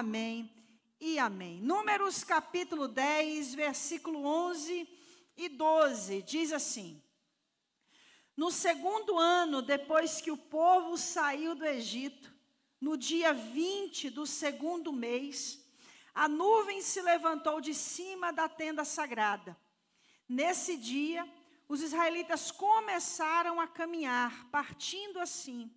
Amém e amém. Números capítulo 10, versículo 11 e 12, diz assim: No segundo ano, depois que o povo saiu do Egito, no dia 20 do segundo mês, a nuvem se levantou de cima da tenda sagrada. Nesse dia, os israelitas começaram a caminhar, partindo assim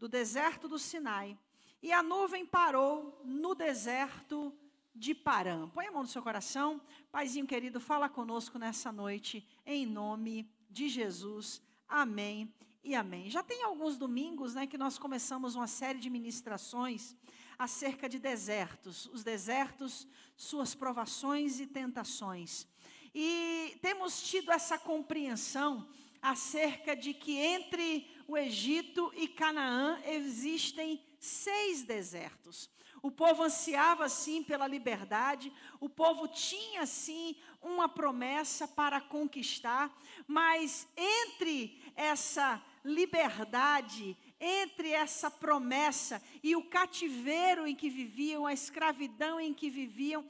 do deserto do Sinai e a nuvem parou no deserto de Parã. Põe a mão no seu coração. Paizinho querido, fala conosco nessa noite, em nome de Jesus. Amém e amém. Já tem alguns domingos né, que nós começamos uma série de ministrações acerca de desertos. Os desertos, suas provações e tentações. E temos tido essa compreensão acerca de que entre o Egito e Canaã existem seis desertos. O povo ansiava sim pela liberdade, o povo tinha sim uma promessa para conquistar, mas entre essa liberdade, entre essa promessa e o cativeiro em que viviam, a escravidão em que viviam,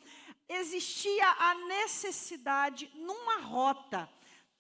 existia a necessidade numa rota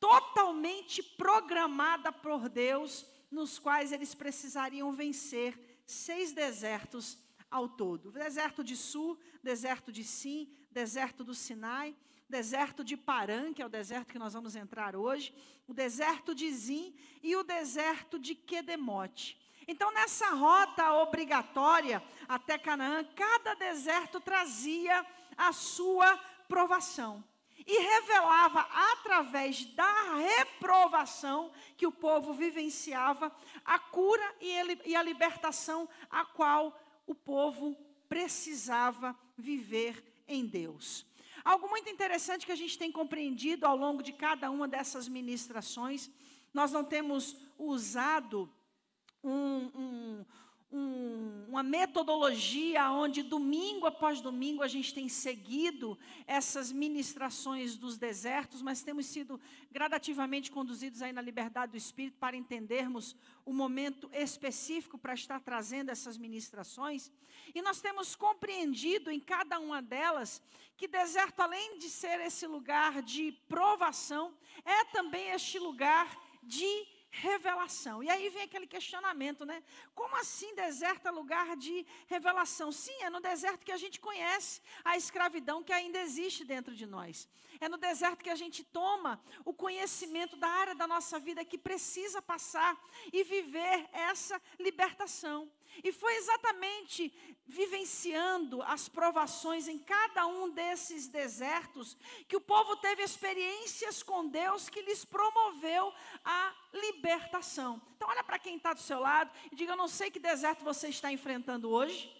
totalmente programada por Deus, nos quais eles precisariam vencer seis desertos ao todo: deserto de Sul, deserto de Sim, deserto do Sinai, deserto de Parã, que é o deserto que nós vamos entrar hoje, o deserto de Zim e o deserto de Quedemote. Então, nessa rota obrigatória até Canaã, cada deserto trazia a sua provação e revelava através da reprovação que o povo vivenciava a cura e a libertação a qual o povo precisava viver em Deus. Algo muito interessante que a gente tem compreendido ao longo de cada uma dessas ministrações, nós não temos usado um, um, um, uma metodologia onde domingo após domingo a gente tem seguido essas ministrações dos desertos, mas temos sido gradativamente conduzidos aí na liberdade do Espírito para entendermos o momento específico para estar trazendo essas ministrações. E nós temos compreendido em cada uma delas que deserto, além de ser esse lugar de provação, é também este lugar de revelação. E aí vem aquele questionamento, né? Como assim deserto é lugar de revelação? Sim, é no deserto que a gente conhece a escravidão que ainda existe dentro de nós. É no deserto que a gente toma o conhecimento da área da nossa vida que precisa passar e viver essa libertação. E foi exatamente vivenciando as provações em cada um desses desertos que o povo teve experiências com Deus que lhes promoveu a libertação. Então, olha para quem está do seu lado e diga: Eu não sei que deserto você está enfrentando hoje.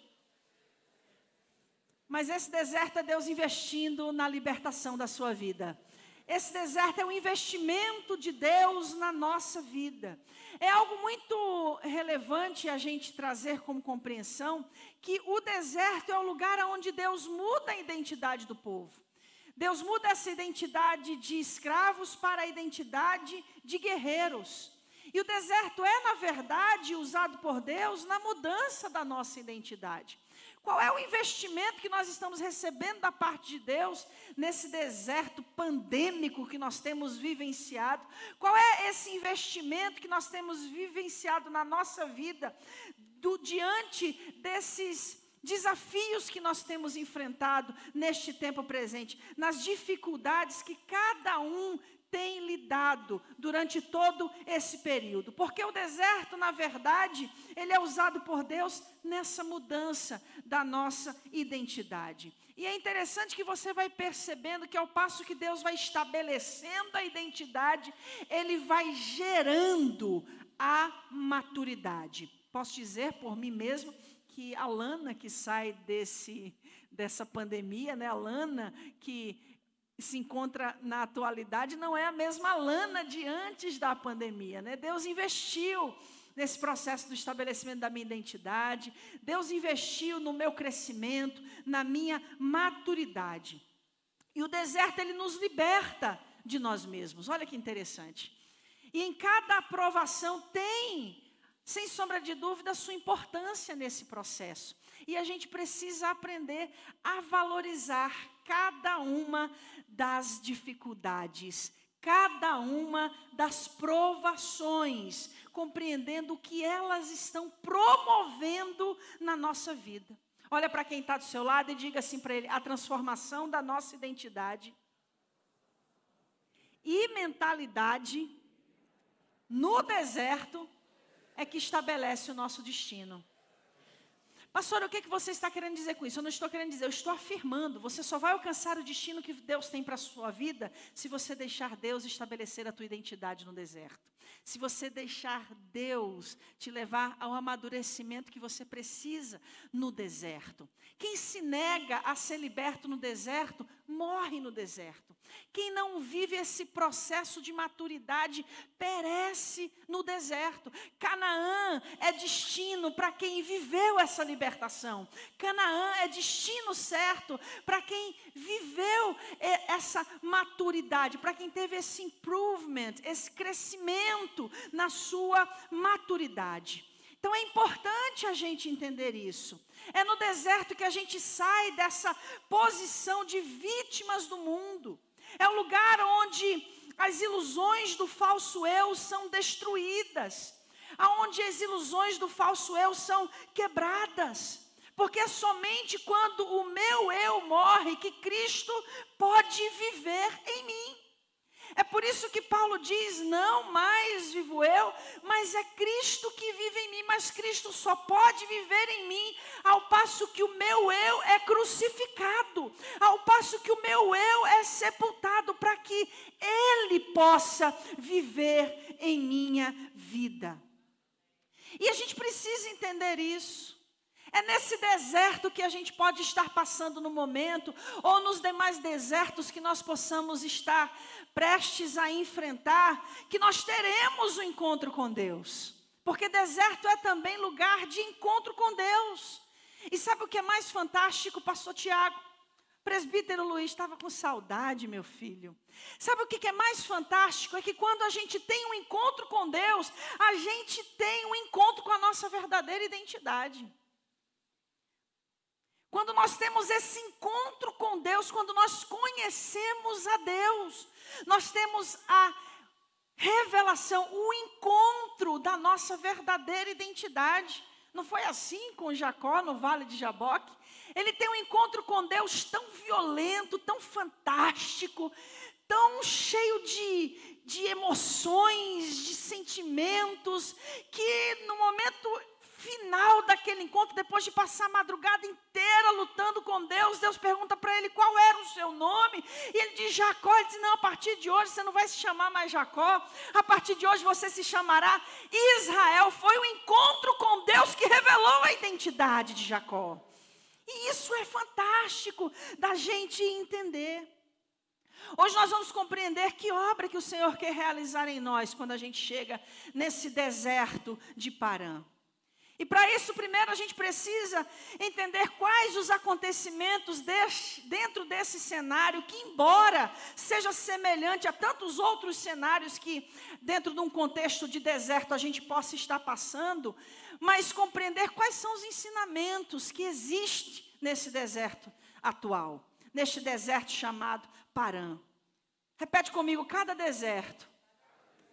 Mas esse deserto é Deus investindo na libertação da sua vida. Esse deserto é um investimento de Deus na nossa vida. É algo muito relevante a gente trazer como compreensão que o deserto é o lugar onde Deus muda a identidade do povo. Deus muda essa identidade de escravos para a identidade de guerreiros. E o deserto é, na verdade, usado por Deus na mudança da nossa identidade. Qual é o investimento que nós estamos recebendo da parte de Deus nesse deserto pandêmico que nós temos vivenciado? Qual é esse investimento que nós temos vivenciado na nossa vida do, diante desses desafios que nós temos enfrentado neste tempo presente, nas dificuldades que cada um tem lidado durante todo esse período. Porque o deserto, na verdade, ele é usado por Deus nessa mudança da nossa identidade. E é interessante que você vai percebendo que ao passo que Deus vai estabelecendo a identidade, ele vai gerando a maturidade. Posso dizer por mim mesmo que a Lana que sai desse dessa pandemia, né? A Lana que se encontra na atualidade não é a mesma lana de antes da pandemia, né? Deus investiu nesse processo do estabelecimento da minha identidade, Deus investiu no meu crescimento, na minha maturidade. E o deserto ele nos liberta de nós mesmos. Olha que interessante. E em cada aprovação tem, sem sombra de dúvida, sua importância nesse processo. E a gente precisa aprender a valorizar cada uma das dificuldades, cada uma das provações, compreendendo o que elas estão promovendo na nossa vida. Olha para quem está do seu lado e diga assim para ele: a transformação da nossa identidade e mentalidade no deserto é que estabelece o nosso destino. Pastor, o que, que você está querendo dizer com isso? Eu não estou querendo dizer, eu estou afirmando. Você só vai alcançar o destino que Deus tem para a sua vida se você deixar Deus estabelecer a tua identidade no deserto. Se você deixar Deus te levar ao amadurecimento que você precisa no deserto. Quem se nega a ser liberto no deserto, morre no deserto. Quem não vive esse processo de maturidade, perece no deserto. Canaã é destino para quem viveu essa libertação. Canaã é destino certo para quem viveu essa maturidade, para quem teve esse improvement, esse crescimento na sua maturidade. Então é importante a gente entender isso. É no deserto que a gente sai dessa posição de vítimas do mundo. É o lugar onde as ilusões do falso eu são destruídas, aonde as ilusões do falso eu são quebradas. Porque é somente quando o meu eu morre que Cristo pode viver em mim. É por isso que Paulo diz: não mais vivo eu, mas é Cristo que vive em mim. Mas Cristo só pode viver em mim ao passo que o meu eu é crucificado, ao passo que o meu eu é sepultado, para que Ele possa viver em minha vida. E a gente precisa entender isso. É nesse deserto que a gente pode estar passando no momento, ou nos demais desertos que nós possamos estar prestes a enfrentar, que nós teremos o um encontro com Deus. Porque deserto é também lugar de encontro com Deus. E sabe o que é mais fantástico, pastor Tiago? Presbítero Luiz estava com saudade, meu filho. Sabe o que é mais fantástico? É que quando a gente tem um encontro com Deus, a gente tem um encontro com a nossa verdadeira identidade. Quando nós temos esse encontro com Deus, quando nós conhecemos a Deus, nós temos a revelação, o encontro da nossa verdadeira identidade. Não foi assim com Jacó no vale de Jaboque? Ele tem um encontro com Deus tão violento, tão fantástico, tão cheio de, de emoções, de sentimentos, que no momento final daquele encontro, depois de passar a madrugada inteira lutando com Deus, Deus pergunta para ele qual era o seu nome, e ele diz Jacó. Ele diz: Não, a partir de hoje você não vai se chamar mais Jacó, a partir de hoje você se chamará Israel. Foi o encontro com Deus que revelou a identidade de Jacó. E isso é fantástico da gente entender. Hoje nós vamos compreender que obra que o Senhor quer realizar em nós quando a gente chega nesse deserto de Parã. E para isso, primeiro, a gente precisa entender quais os acontecimentos deste, dentro desse cenário, que, embora seja semelhante a tantos outros cenários que, dentro de um contexto de deserto, a gente possa estar passando, mas compreender quais são os ensinamentos que existem nesse deserto atual, neste deserto chamado Parã. Repete comigo: cada deserto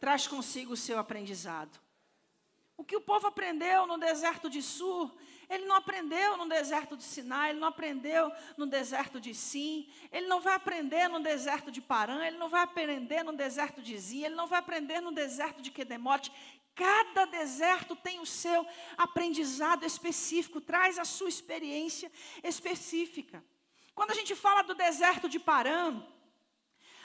traz consigo o seu aprendizado. O que o povo aprendeu no deserto de Sur, ele não aprendeu no deserto de Sinai, ele não aprendeu no deserto de Sim, ele não vai aprender no deserto de Parã, ele não vai aprender no deserto de Zin, ele não vai aprender no deserto de Quedemote. Cada deserto tem o seu aprendizado específico, traz a sua experiência específica. Quando a gente fala do deserto de Parã,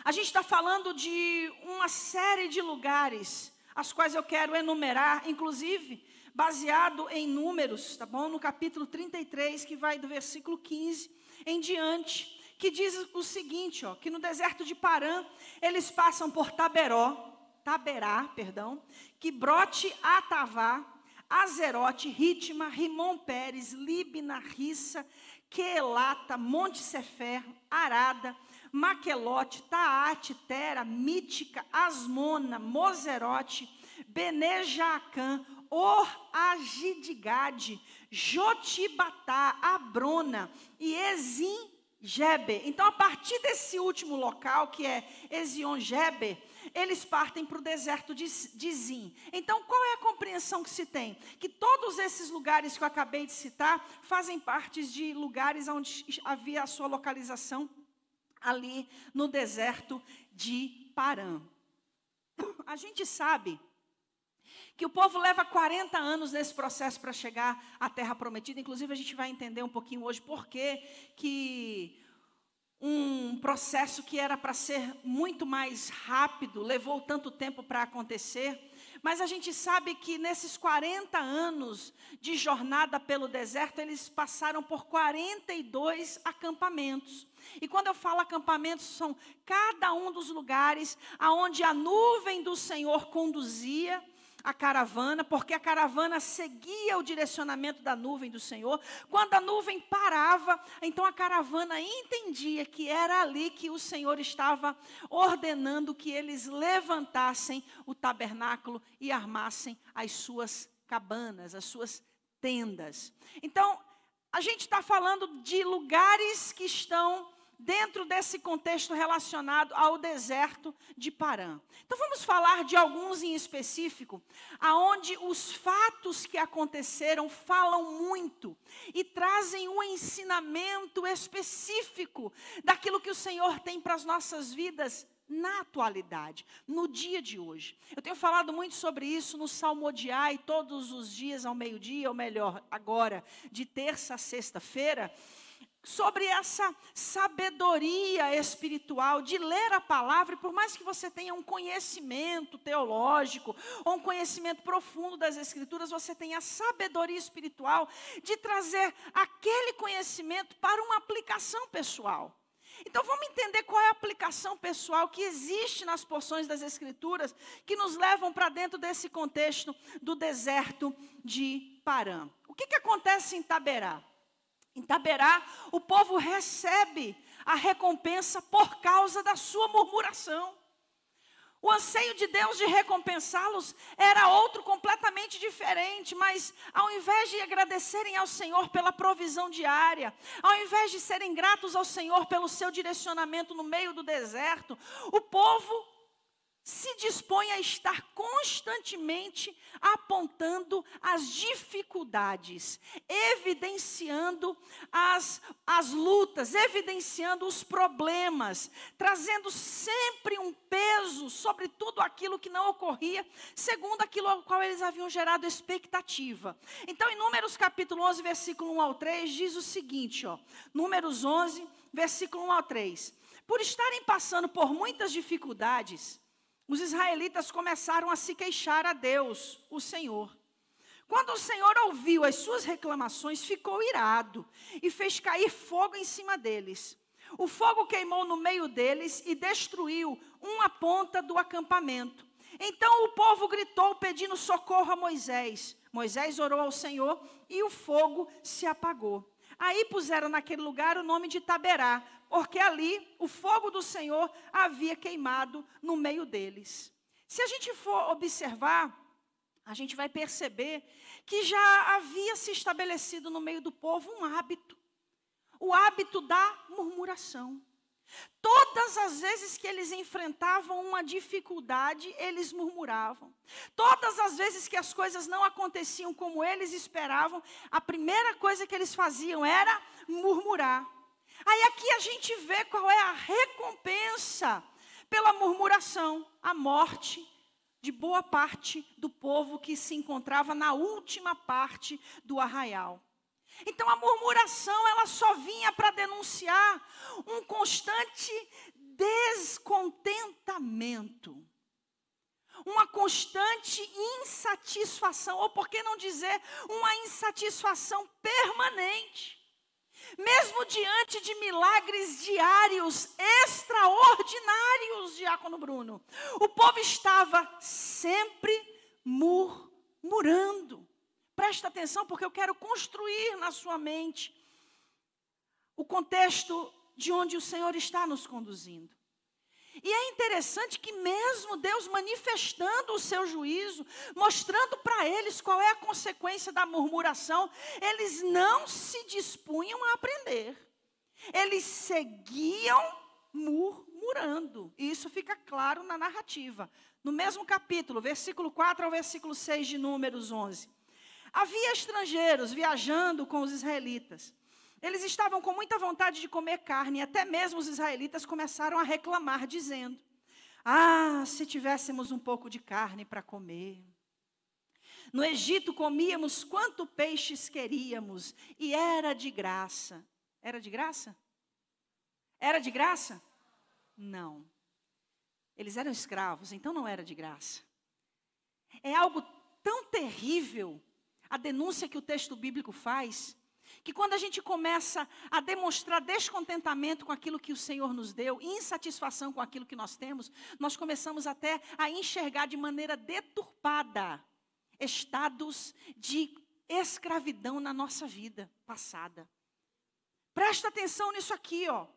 a gente está falando de uma série de lugares as quais eu quero enumerar, inclusive baseado em números, tá bom? No capítulo 33, que vai do versículo 15 em diante, que diz o seguinte, ó, que no deserto de Parã, eles passam por Taberó, Taberá, perdão, que brote Atavá, Azerote, Ritma, Rimon Pérez, Libna, Rissa, Quelata, Monte Sefer, Arada, Maquelote, Taate, Tera, Mítica, Asmona, Moserote, Benejacã, Or Agidigade, Jotibatá, Abrona e Ezim. Então, a partir desse último local, que é Ezion Geber, eles partem para o deserto de, de Zim. Então, qual é a compreensão que se tem? Que todos esses lugares que eu acabei de citar fazem parte de lugares onde havia a sua localização ali no deserto de Parã. A gente sabe que o povo leva 40 anos nesse processo para chegar à terra prometida. Inclusive, a gente vai entender um pouquinho hoje por que, que um processo que era para ser muito mais rápido levou tanto tempo para acontecer. Mas a gente sabe que nesses 40 anos de jornada pelo deserto, eles passaram por 42 acampamentos. E quando eu falo acampamentos, são cada um dos lugares aonde a nuvem do Senhor conduzia a caravana, porque a caravana seguia o direcionamento da nuvem do Senhor. Quando a nuvem parava, então a caravana entendia que era ali que o Senhor estava ordenando que eles levantassem o tabernáculo e armassem as suas cabanas, as suas tendas. Então, a gente está falando de lugares que estão dentro desse contexto relacionado ao deserto de Parã. Então vamos falar de alguns em específico, aonde os fatos que aconteceram falam muito e trazem um ensinamento específico daquilo que o Senhor tem para as nossas vidas na atualidade, no dia de hoje. Eu tenho falado muito sobre isso no Salmodiai todos os dias ao meio-dia, ou melhor, agora, de terça a sexta-feira sobre essa sabedoria espiritual de ler a palavra, e por mais que você tenha um conhecimento teológico ou um conhecimento profundo das escrituras, você tem a sabedoria espiritual de trazer aquele conhecimento para uma aplicação pessoal. Então vamos entender qual é a aplicação pessoal que existe nas porções das escrituras que nos levam para dentro desse contexto do deserto de Parã. O que, que acontece em Taberá? Em Taberá, o povo recebe a recompensa por causa da sua murmuração. O anseio de Deus de recompensá-los era outro completamente diferente, mas ao invés de agradecerem ao Senhor pela provisão diária, ao invés de serem gratos ao Senhor pelo seu direcionamento no meio do deserto, o povo se dispõe a estar constantemente apontando as dificuldades, evidenciando as, as lutas, evidenciando os problemas, trazendo sempre um peso sobre tudo aquilo que não ocorria, segundo aquilo ao qual eles haviam gerado expectativa. Então, em Números capítulo 11, versículo 1 ao 3, diz o seguinte, ó, Números 11, versículo 1 ao 3. Por estarem passando por muitas dificuldades, os israelitas começaram a se queixar a Deus, o Senhor. Quando o Senhor ouviu as suas reclamações, ficou irado e fez cair fogo em cima deles. O fogo queimou no meio deles e destruiu uma ponta do acampamento. Então o povo gritou pedindo socorro a Moisés. Moisés orou ao Senhor e o fogo se apagou. Aí puseram naquele lugar o nome de Taberá, porque ali o fogo do Senhor havia queimado no meio deles. Se a gente for observar, a gente vai perceber que já havia se estabelecido no meio do povo um hábito, o hábito da murmuração. Todas as vezes que eles enfrentavam uma dificuldade, eles murmuravam. Todas as vezes que as coisas não aconteciam como eles esperavam, a primeira coisa que eles faziam era murmurar. Aí aqui a gente vê qual é a recompensa pela murmuração, a morte de boa parte do povo que se encontrava na última parte do arraial. Então a murmuração ela só vinha para denunciar um constante descontentamento. Uma constante insatisfação, ou por que não dizer, uma insatisfação permanente mesmo diante de milagres diários extraordinários, Diácono Bruno, o povo estava sempre murmurando. Presta atenção, porque eu quero construir na sua mente o contexto de onde o Senhor está nos conduzindo. E é interessante que, mesmo Deus manifestando o seu juízo, mostrando para eles qual é a consequência da murmuração, eles não se dispunham a aprender. Eles seguiam murmurando. E isso fica claro na narrativa. No mesmo capítulo, versículo 4 ao versículo 6 de Números 11. Havia estrangeiros viajando com os israelitas. Eles estavam com muita vontade de comer carne, e até mesmo os israelitas começaram a reclamar, dizendo: Ah, se tivéssemos um pouco de carne para comer. No Egito comíamos quanto peixes queríamos, e era de graça. Era de graça? Era de graça? Não. Eles eram escravos, então não era de graça. É algo tão terrível a denúncia que o texto bíblico faz, que quando a gente começa a demonstrar descontentamento com aquilo que o Senhor nos deu, insatisfação com aquilo que nós temos, nós começamos até a enxergar de maneira deturpada estados de escravidão na nossa vida passada. Presta atenção nisso aqui, ó.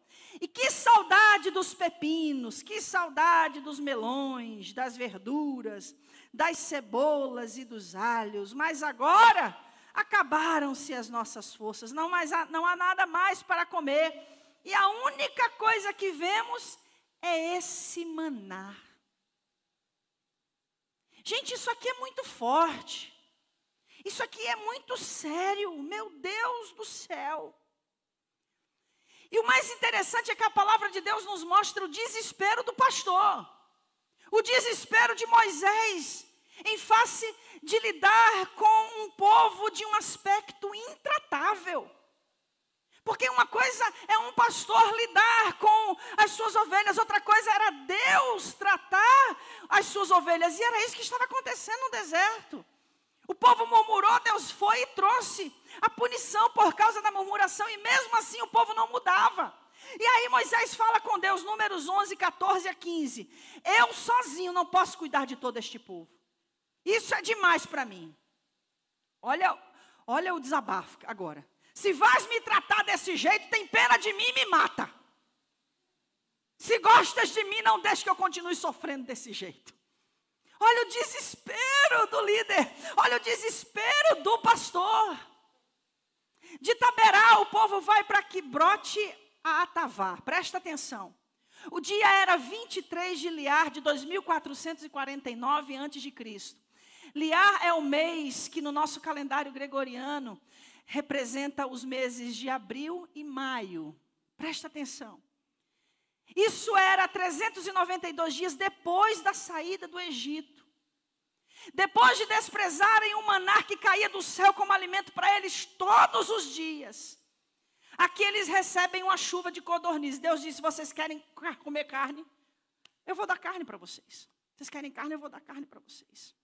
E que saudade dos pepinos, que saudade dos melões, das verduras, das cebolas e dos alhos. Mas agora acabaram-se as nossas forças, não, mais há, não há nada mais para comer. E a única coisa que vemos é esse maná. Gente, isso aqui é muito forte. Isso aqui é muito sério, meu Deus do céu. E o mais interessante é que a palavra de Deus nos mostra o desespero do pastor, o desespero de Moisés, em face de lidar com um povo de um aspecto intratável. Porque uma coisa é um pastor lidar com as suas ovelhas, outra coisa era Deus tratar as suas ovelhas. E era isso que estava acontecendo no deserto. O povo murmurou, Deus foi e trouxe a punição por causa da murmuração, e mesmo assim o povo não mudava. E aí Moisés fala com Deus, números 11, 14 a 15: Eu sozinho não posso cuidar de todo este povo. Isso é demais para mim. Olha, olha o desabafo agora. Se vais me tratar desse jeito, tem pena de mim e me mata. Se gostas de mim, não deixe que eu continue sofrendo desse jeito. Olha o desespero do líder. Olha o desespero do pastor. De Taberá, o povo vai para que brote a Atavá. Presta atenção. O dia era 23 de Liar de 2449 a.C. Liar é o mês que no nosso calendário gregoriano representa os meses de abril e maio. Presta atenção. Isso era 392 dias depois da saída do Egito. Depois de desprezarem o maná que caía do céu como alimento para eles todos os dias. Aqui eles recebem uma chuva de codorniz. Deus disse: vocês querem comer carne? Eu vou dar carne para vocês. Vocês querem carne? Eu vou dar carne para vocês.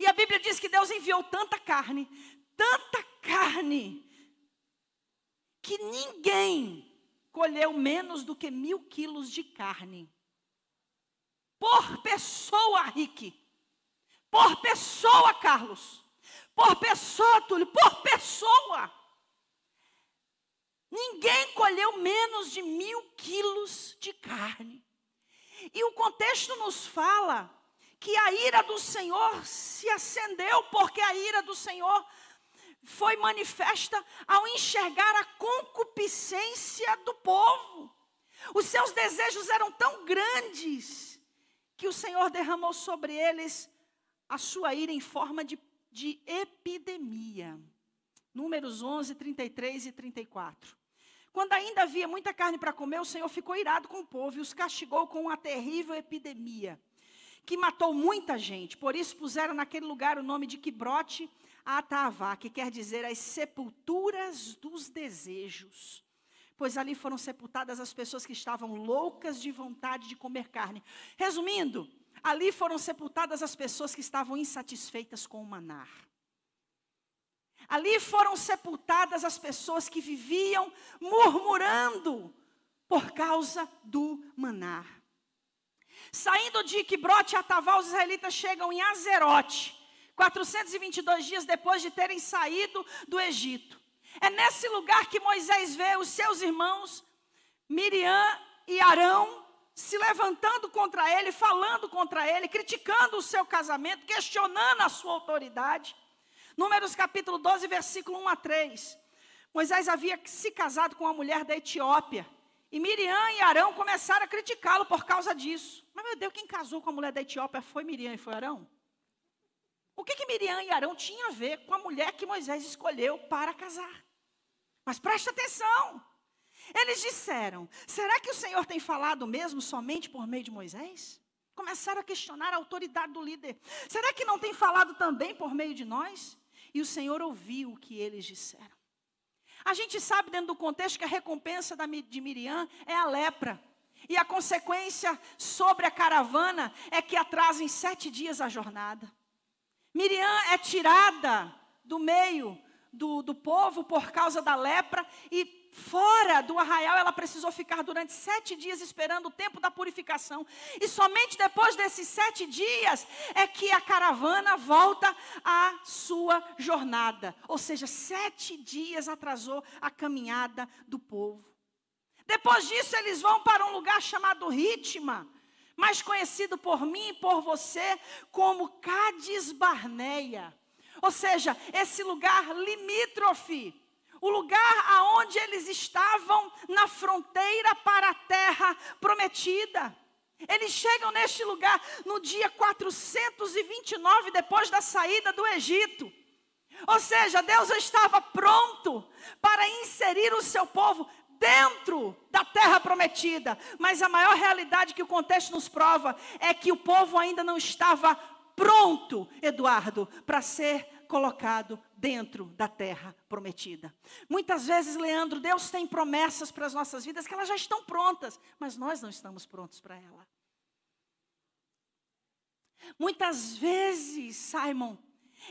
E a Bíblia diz que Deus enviou tanta carne, tanta carne, que ninguém colheu menos do que mil quilos de carne. Por pessoa, Rick. Por pessoa, Carlos. Por pessoa, Túlio. Por pessoa. Ninguém colheu menos de mil quilos de carne. E o contexto nos fala que a ira do Senhor se acendeu, porque a ira do Senhor foi manifesta ao enxergar a concupiscência do povo. Os seus desejos eram tão grandes que o Senhor derramou sobre eles a sua ira em forma de, de epidemia. Números 11, 33 e 34. Quando ainda havia muita carne para comer, o Senhor ficou irado com o povo e os castigou com uma terrível epidemia, que matou muita gente. Por isso puseram naquele lugar o nome de Quibrote Atavá, que quer dizer as sepulturas dos desejos. Pois ali foram sepultadas as pessoas que estavam loucas de vontade de comer carne. Resumindo, ali foram sepultadas as pessoas que estavam insatisfeitas com o manar. Ali foram sepultadas as pessoas que viviam murmurando por causa do manar. Saindo de Quibrote Atavá, os israelitas chegam em Azerote, 422 dias depois de terem saído do Egito. É nesse lugar que Moisés vê os seus irmãos, Miriam e Arão, se levantando contra ele, falando contra ele, criticando o seu casamento, questionando a sua autoridade. Números capítulo 12, versículo 1 a 3. Moisés havia se casado com uma mulher da Etiópia. E Miriam e Arão começaram a criticá-lo por causa disso. Mas, meu Deus, quem casou com a mulher da Etiópia foi Miriam e foi Arão? O que, que Miriam e Arão tinham a ver com a mulher que Moisés escolheu para casar? Mas preste atenção. Eles disseram: será que o Senhor tem falado mesmo somente por meio de Moisés? Começaram a questionar a autoridade do líder. Será que não tem falado também por meio de nós? E o Senhor ouviu o que eles disseram. A gente sabe dentro do contexto que a recompensa de Miriam é a lepra. E a consequência sobre a caravana é que atrasa em sete dias a jornada. Miriam é tirada do meio do, do povo por causa da lepra e fora do arraial, ela precisou ficar durante sete dias esperando o tempo da purificação. E somente depois desses sete dias é que a caravana volta à sua jornada. Ou seja, sete dias atrasou a caminhada do povo. Depois disso, eles vão para um lugar chamado Ritma, mais conhecido por mim e por você como Cades Barneia. Ou seja, esse lugar limítrofe o lugar aonde eles estavam na fronteira para a terra prometida. Eles chegam neste lugar no dia 429 depois da saída do Egito. Ou seja, Deus estava pronto para inserir o seu povo dentro da terra prometida. Mas a maior realidade que o contexto nos prova é que o povo ainda não estava pronto, Eduardo, para ser colocado dentro da terra prometida. Muitas vezes, Leandro, Deus tem promessas para as nossas vidas que elas já estão prontas, mas nós não estamos prontos para ela. Muitas vezes, Simon,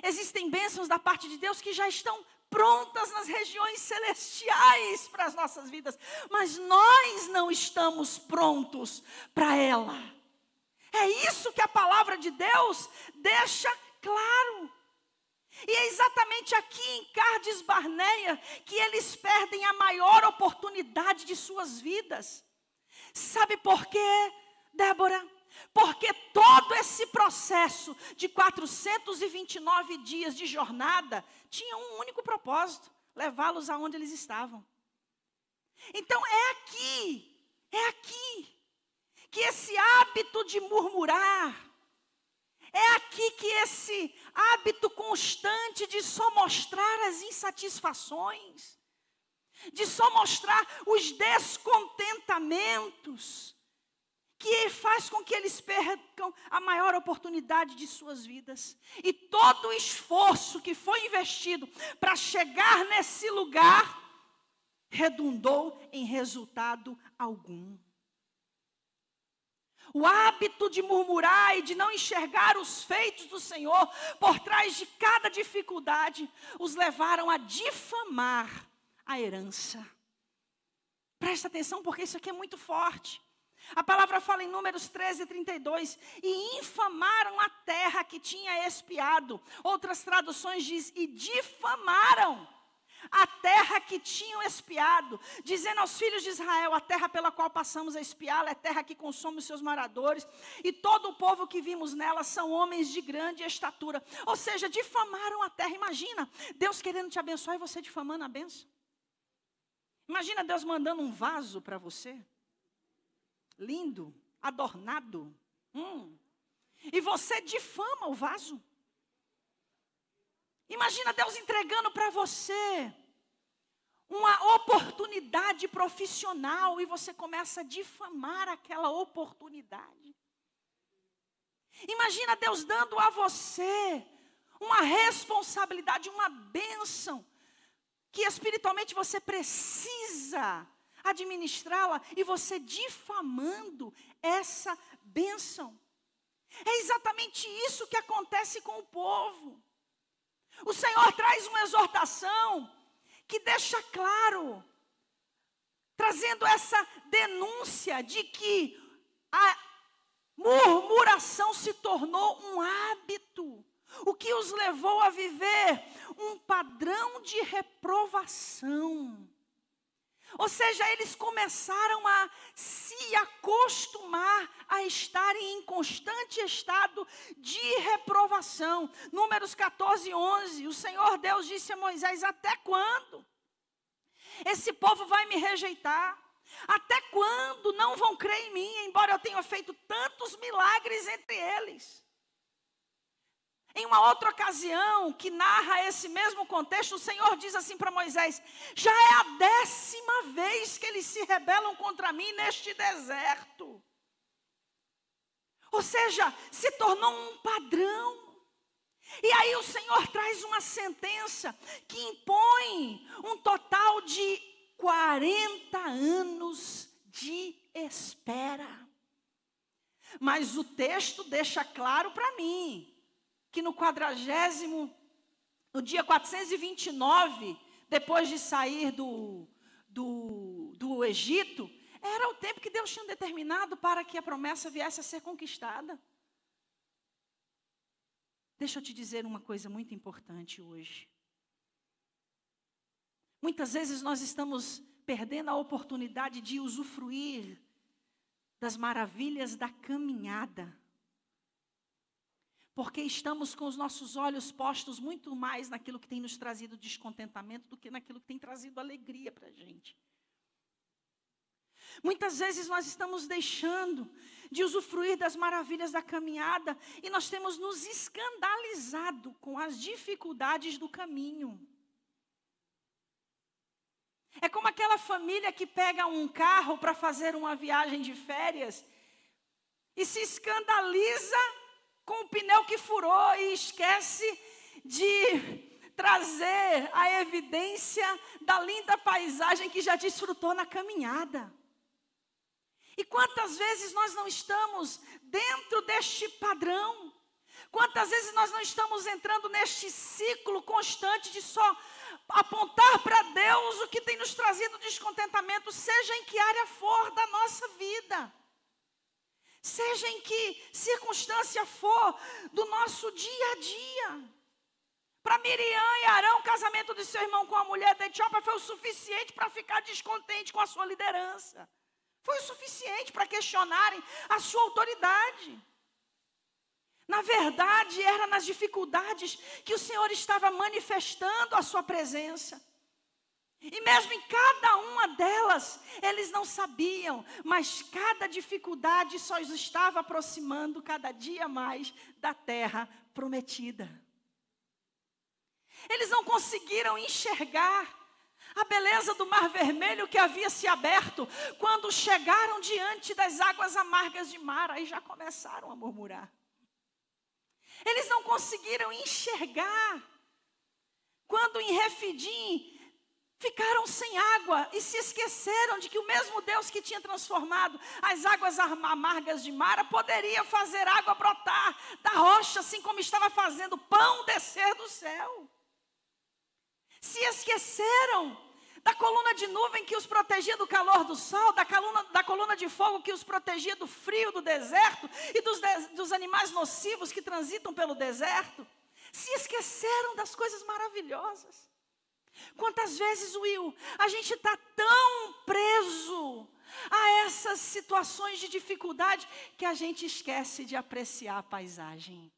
existem bênçãos da parte de Deus que já estão prontas nas regiões celestiais para as nossas vidas, mas nós não estamos prontos para ela. É isso que a palavra de Deus deixa claro. E é exatamente aqui em Cardes Barneia que eles perdem a maior oportunidade de suas vidas. Sabe por quê, Débora? Porque todo esse processo de 429 dias de jornada tinha um único propósito: levá-los aonde eles estavam. Então é aqui, é aqui, que esse hábito de murmurar, é aqui que esse hábito constante de só mostrar as insatisfações, de só mostrar os descontentamentos, que faz com que eles percam a maior oportunidade de suas vidas. E todo o esforço que foi investido para chegar nesse lugar redundou em resultado algum. O hábito de murmurar e de não enxergar os feitos do Senhor por trás de cada dificuldade os levaram a difamar a herança. Presta atenção, porque isso aqui é muito forte. A palavra fala em Números 13, 32. E infamaram a terra que tinha espiado. Outras traduções diz: e difamaram a terra que tinham espiado, dizendo aos filhos de Israel: a terra pela qual passamos a espiá-la é terra que consome os seus moradores, e todo o povo que vimos nela são homens de grande estatura. Ou seja, difamaram a terra. Imagina, Deus querendo te abençoar e você difamando a benção. Imagina Deus mandando um vaso para você, lindo, adornado, hum, e você difama o vaso. Imagina Deus entregando para você uma oportunidade profissional e você começa a difamar aquela oportunidade. Imagina Deus dando a você uma responsabilidade, uma bênção, que espiritualmente você precisa administrá-la e você difamando essa bênção. É exatamente isso que acontece com o povo. O Senhor traz uma exortação que deixa claro, trazendo essa denúncia de que a murmuração se tornou um hábito, o que os levou a viver um padrão de reprovação. Ou seja, eles começaram a se acostumar a estarem em constante estado de reprovação. Números 14, 11. O Senhor Deus disse a Moisés: Até quando? Esse povo vai me rejeitar. Até quando não vão crer em mim, embora eu tenha feito tantos milagres entre eles? Em uma outra ocasião, que narra esse mesmo contexto, o Senhor diz assim para Moisés: Já é a décima vez que eles se rebelam contra mim neste deserto. Ou seja, se tornou um padrão. E aí o Senhor traz uma sentença que impõe um total de 40 anos de espera. Mas o texto deixa claro para mim que no quadragésimo, no dia 429, depois de sair do, do, do Egito, era o tempo que Deus tinha determinado para que a promessa viesse a ser conquistada. Deixa eu te dizer uma coisa muito importante hoje. Muitas vezes nós estamos perdendo a oportunidade de usufruir das maravilhas da caminhada porque estamos com os nossos olhos postos muito mais naquilo que tem nos trazido descontentamento do que naquilo que tem trazido alegria para a gente. Muitas vezes nós estamos deixando de usufruir das maravilhas da caminhada e nós temos nos escandalizado com as dificuldades do caminho. É como aquela família que pega um carro para fazer uma viagem de férias e se escandaliza com o pneu que furou e esquece de trazer a evidência da linda paisagem que já desfrutou na caminhada. E quantas vezes nós não estamos dentro deste padrão? Quantas vezes nós não estamos entrando neste ciclo constante de só apontar para Deus o que tem nos trazido descontentamento, seja em que área for da nossa vida? Seja em que circunstância for do nosso dia a dia. Para Miriam e Arão, o casamento de seu irmão com a mulher da Etiópia foi o suficiente para ficar descontente com a sua liderança. Foi o suficiente para questionarem a sua autoridade. Na verdade, era nas dificuldades que o Senhor estava manifestando a sua presença. E mesmo em cada uma delas, eles não sabiam, mas cada dificuldade só os estava aproximando cada dia mais da terra prometida. Eles não conseguiram enxergar a beleza do Mar Vermelho que havia se aberto quando chegaram diante das águas amargas de mar, aí já começaram a murmurar. Eles não conseguiram enxergar quando em Refidim ficaram sem água e se esqueceram de que o mesmo Deus que tinha transformado as águas amargas de Mara poderia fazer água brotar da rocha, assim como estava fazendo pão descer do céu. Se esqueceram da coluna de nuvem que os protegia do calor do sol, da coluna, da coluna de fogo que os protegia do frio do deserto e dos, dos animais nocivos que transitam pelo deserto. Se esqueceram das coisas maravilhosas. Quantas vezes, Will, a gente está tão preso a essas situações de dificuldade que a gente esquece de apreciar a paisagem.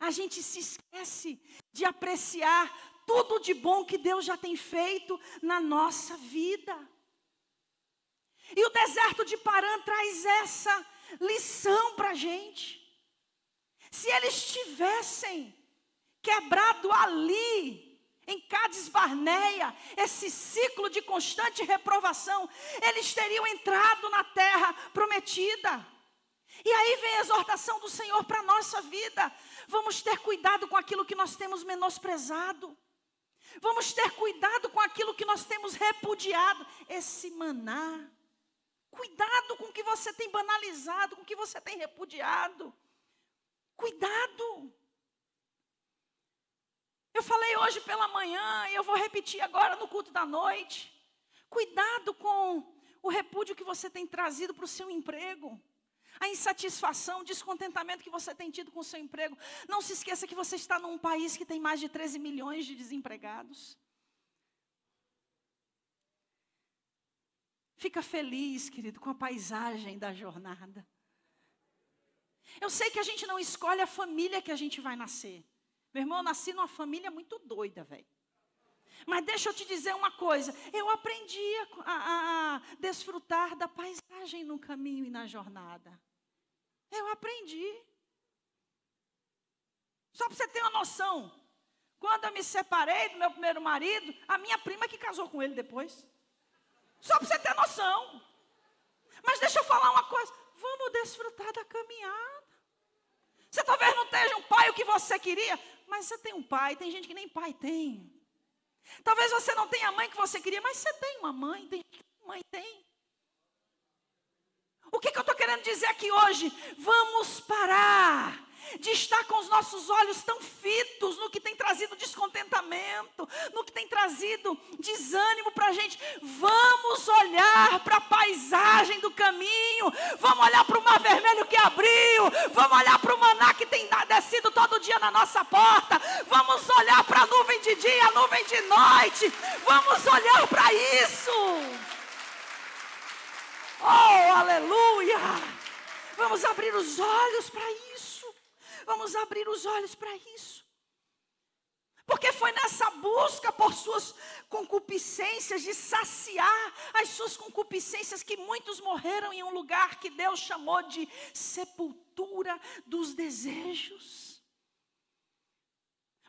A gente se esquece de apreciar tudo de bom que Deus já tem feito na nossa vida. E o deserto de Parã traz essa lição para a gente. Se eles tivessem quebrado ali, em Cádiz Barneia, esse ciclo de constante reprovação, eles teriam entrado na terra prometida. E aí vem a exortação do Senhor para a nossa vida. Vamos ter cuidado com aquilo que nós temos menosprezado. Vamos ter cuidado com aquilo que nós temos repudiado. Esse maná. Cuidado com o que você tem banalizado, com o que você tem repudiado. Cuidado. Eu falei hoje pela manhã e eu vou repetir agora no culto da noite. Cuidado com o repúdio que você tem trazido para o seu emprego. A insatisfação, o descontentamento que você tem tido com o seu emprego. Não se esqueça que você está num país que tem mais de 13 milhões de desempregados. Fica feliz, querido, com a paisagem da jornada. Eu sei que a gente não escolhe a família que a gente vai nascer. Meu irmão, eu nasci numa família muito doida, velho. Mas deixa eu te dizer uma coisa: eu aprendi a, a, a, desfrutar da paisagem no caminho e na jornada. Eu aprendi. Só para você ter uma noção. Quando eu me separei do meu primeiro marido, a minha prima que casou com ele depois. Só para você ter noção. Mas deixa eu falar uma coisa. Vamos desfrutar da caminhada. Você talvez não tenha um pai o que você queria, mas você tem um pai. Tem gente que nem pai tem. Talvez você não tenha a mãe que você queria, mas você tem uma mãe. Tem mãe tem. O que, que eu estou querendo dizer aqui hoje? Vamos parar de estar com os nossos olhos tão fitos no que tem trazido descontentamento, no que tem trazido desânimo para a gente. Vamos olhar para a paisagem do caminho, vamos olhar para o mar vermelho que abriu, vamos olhar para o maná que tem descido todo dia na nossa porta, vamos olhar para a nuvem de dia, a nuvem de noite, vamos olhar para isso. Oh, aleluia! Vamos abrir os olhos para isso. Vamos abrir os olhos para isso. Porque foi nessa busca por suas concupiscências, de saciar as suas concupiscências, que muitos morreram em um lugar que Deus chamou de sepultura dos desejos.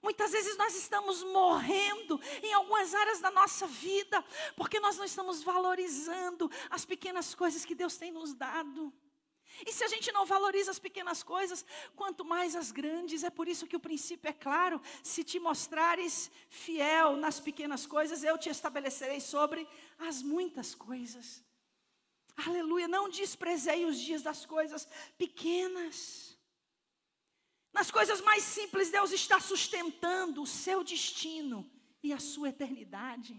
Muitas vezes nós estamos morrendo em algumas áreas da nossa vida, porque nós não estamos valorizando as pequenas coisas que Deus tem nos dado. E se a gente não valoriza as pequenas coisas, quanto mais as grandes, é por isso que o princípio é claro: se te mostrares fiel nas pequenas coisas, eu te estabelecerei sobre as muitas coisas. Aleluia, não desprezei os dias das coisas pequenas. Nas coisas mais simples, Deus está sustentando o seu destino e a sua eternidade.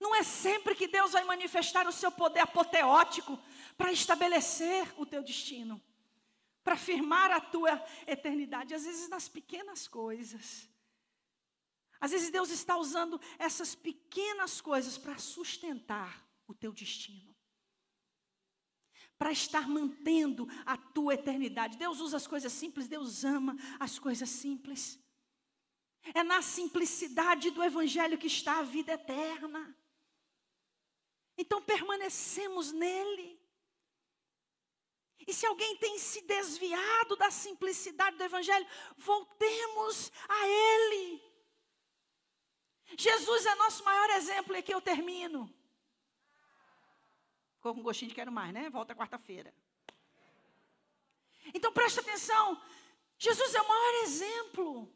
Não é sempre que Deus vai manifestar o seu poder apoteótico para estabelecer o teu destino, para firmar a tua eternidade. Às vezes nas pequenas coisas. Às vezes Deus está usando essas pequenas coisas para sustentar o teu destino. Para estar mantendo a tua eternidade. Deus usa as coisas simples, Deus ama as coisas simples. É na simplicidade do Evangelho que está a vida eterna. Então permanecemos nele. E se alguém tem se desviado da simplicidade do Evangelho, voltemos a Ele. Jesus é nosso maior exemplo, e aqui eu termino. Ficou com gostinho de quero mais, né? Volta quarta-feira. Então preste atenção: Jesus é o maior exemplo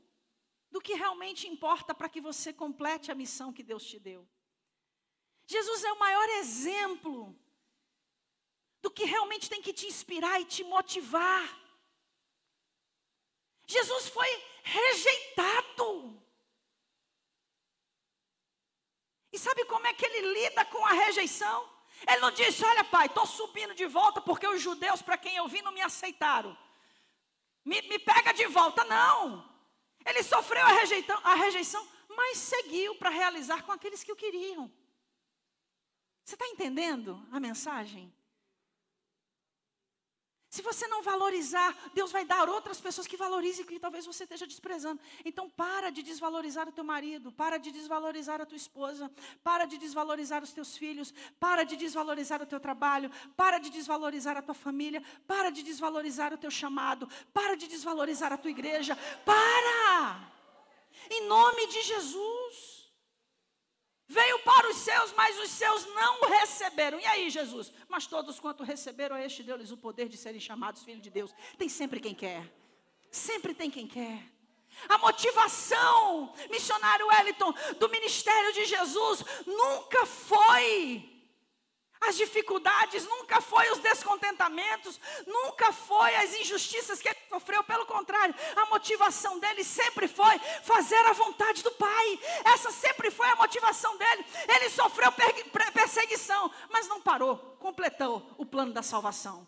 do que realmente importa para que você complete a missão que Deus te deu. Jesus é o maior exemplo do que realmente tem que te inspirar e te motivar. Jesus foi rejeitado. E sabe como é que ele lida com a rejeição? Ele não disse: Olha, pai, estou subindo de volta porque os judeus para quem eu vim não me aceitaram. Me, me pega de volta. Não. Ele sofreu a, rejeitão, a rejeição, mas seguiu para realizar com aqueles que o queriam. Você está entendendo a mensagem? Se você não valorizar, Deus vai dar outras pessoas que valorizem que talvez você esteja desprezando. Então para de desvalorizar o teu marido, para de desvalorizar a tua esposa, para de desvalorizar os teus filhos, para de desvalorizar o teu trabalho, para de desvalorizar a tua família, para de desvalorizar o teu chamado, para de desvalorizar a tua igreja. Para! Em nome de Jesus. Veio para os seus, mas os seus não o receberam. E aí, Jesus? Mas todos quanto receberam, a este deu-lhes o poder de serem chamados filhos de Deus. Tem sempre quem quer. Sempre tem quem quer. A motivação, missionário Wellington, do ministério de Jesus nunca foi as dificuldades, nunca foi os descontentamentos, nunca foi as injustiças que ele sofreu, pelo contrário, a motivação dele sempre foi fazer a vontade do Pai. Essa sempre foi a motivação dele. Ele sofreu perseguição, mas não parou, completou o plano da salvação.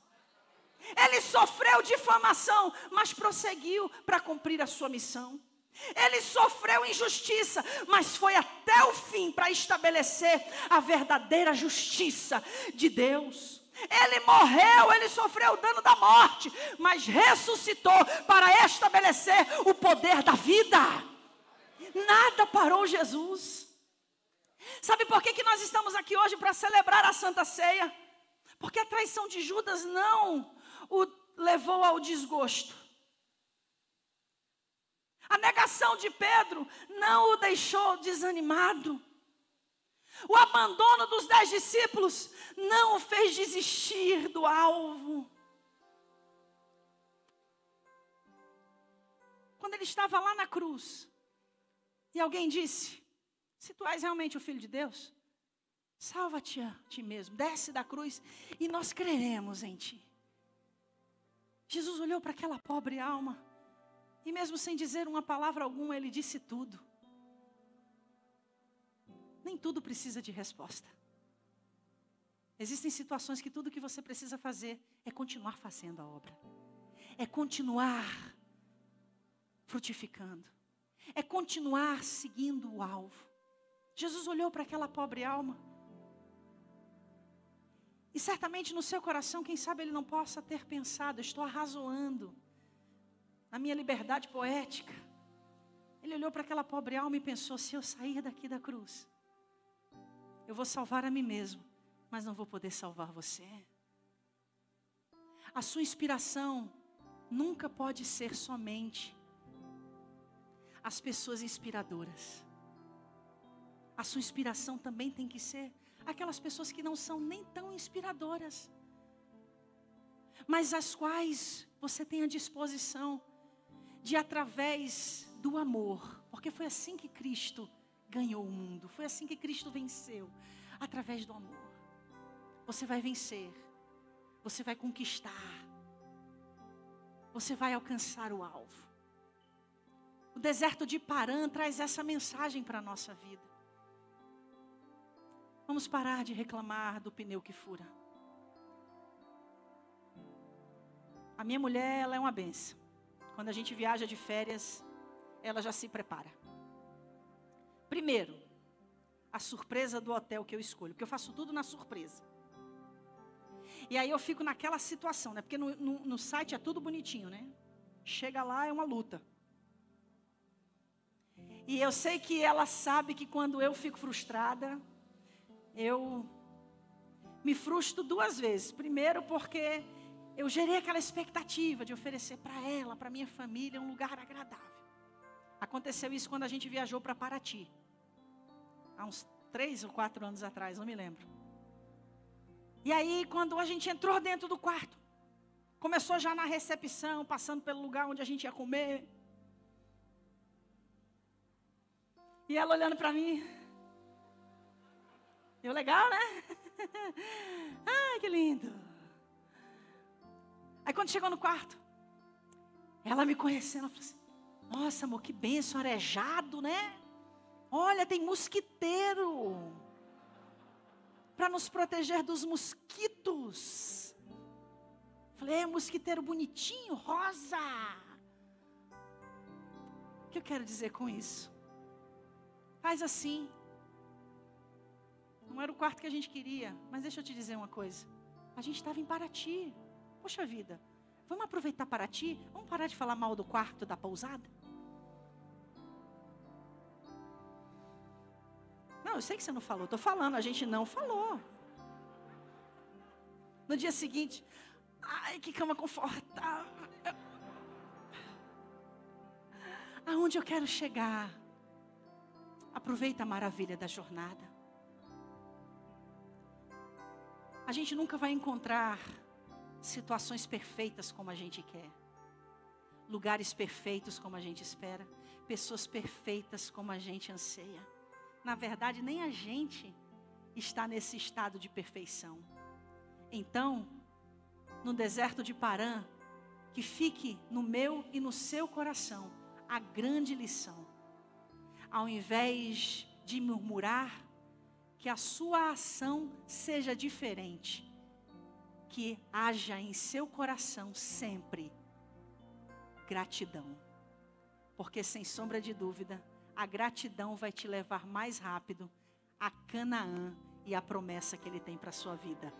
Ele sofreu difamação, mas prosseguiu para cumprir a sua missão. Ele sofreu injustiça, mas foi até o fim para estabelecer a verdadeira justiça de Deus. Ele morreu, ele sofreu o dano da morte, mas ressuscitou para estabelecer o poder da vida. Nada parou Jesus. Sabe por que, que nós estamos aqui hoje para celebrar a Santa Ceia? Porque a traição de Judas não o levou ao desgosto. A negação de Pedro não o deixou desanimado. O abandono dos dez discípulos não o fez desistir do alvo. Quando ele estava lá na cruz, e alguém disse: Se tu és realmente o filho de Deus, salva-te a ti mesmo, desce da cruz e nós creremos em ti. Jesus olhou para aquela pobre alma e, mesmo sem dizer uma palavra alguma, ele disse tudo. Nem tudo precisa de resposta. Existem situações que tudo que você precisa fazer é continuar fazendo a obra, é continuar frutificando, é continuar seguindo o alvo. Jesus olhou para aquela pobre alma. E certamente no seu coração, quem sabe ele não possa ter pensado, estou arrazoando na minha liberdade poética. Ele olhou para aquela pobre alma e pensou: se eu sair daqui da cruz, eu vou salvar a mim mesmo, mas não vou poder salvar você. A sua inspiração nunca pode ser somente as pessoas inspiradoras. A sua inspiração também tem que ser aquelas pessoas que não são nem tão inspiradoras, mas as quais você tem a disposição de através do amor, porque foi assim que Cristo ganhou o mundo. Foi assim que Cristo venceu através do amor. Você vai vencer. Você vai conquistar. Você vai alcançar o alvo. O deserto de Paran traz essa mensagem para a nossa vida. Vamos parar de reclamar do pneu que fura. A minha mulher, ela é uma benção. Quando a gente viaja de férias, ela já se prepara. Primeiro, a surpresa do hotel que eu escolho, porque eu faço tudo na surpresa. E aí eu fico naquela situação, né? Porque no, no, no site é tudo bonitinho, né? Chega lá é uma luta. E eu sei que ela sabe que quando eu fico frustrada, eu me frustro duas vezes. Primeiro, porque eu gerei aquela expectativa de oferecer para ela, para minha família, um lugar agradável. Aconteceu isso quando a gente viajou para Paraty. Há uns três ou quatro anos atrás, não me lembro. E aí, quando a gente entrou dentro do quarto, começou já na recepção, passando pelo lugar onde a gente ia comer. E ela olhando para mim. Eu legal, né? Ai, que lindo. Aí quando chegou no quarto, ela me conhecendo, ela falou assim: nossa, amor, que benção, arejado, né? Olha, tem mosquiteiro para nos proteger dos mosquitos. Falei, é mosquiteiro bonitinho, rosa. O que eu quero dizer com isso? Faz assim. Não era o quarto que a gente queria, mas deixa eu te dizer uma coisa. A gente estava em Paraty. Poxa vida, Vamos aproveitar para ti? Vamos parar de falar mal do quarto da pousada? Não, eu sei que você não falou, estou falando, a gente não falou. No dia seguinte, ai, que cama confortável. Aonde eu quero chegar? Aproveita a maravilha da jornada. A gente nunca vai encontrar situações perfeitas como a gente quer, lugares perfeitos como a gente espera, pessoas perfeitas como a gente anseia. Na verdade, nem a gente está nesse estado de perfeição. Então, no deserto de Parã, que fique no meu e no seu coração a grande lição. Ao invés de murmurar, que a sua ação seja diferente que haja em seu coração sempre gratidão. porque sem sombra de dúvida, a gratidão vai te levar mais rápido a Canaã e a promessa que ele tem para a sua vida.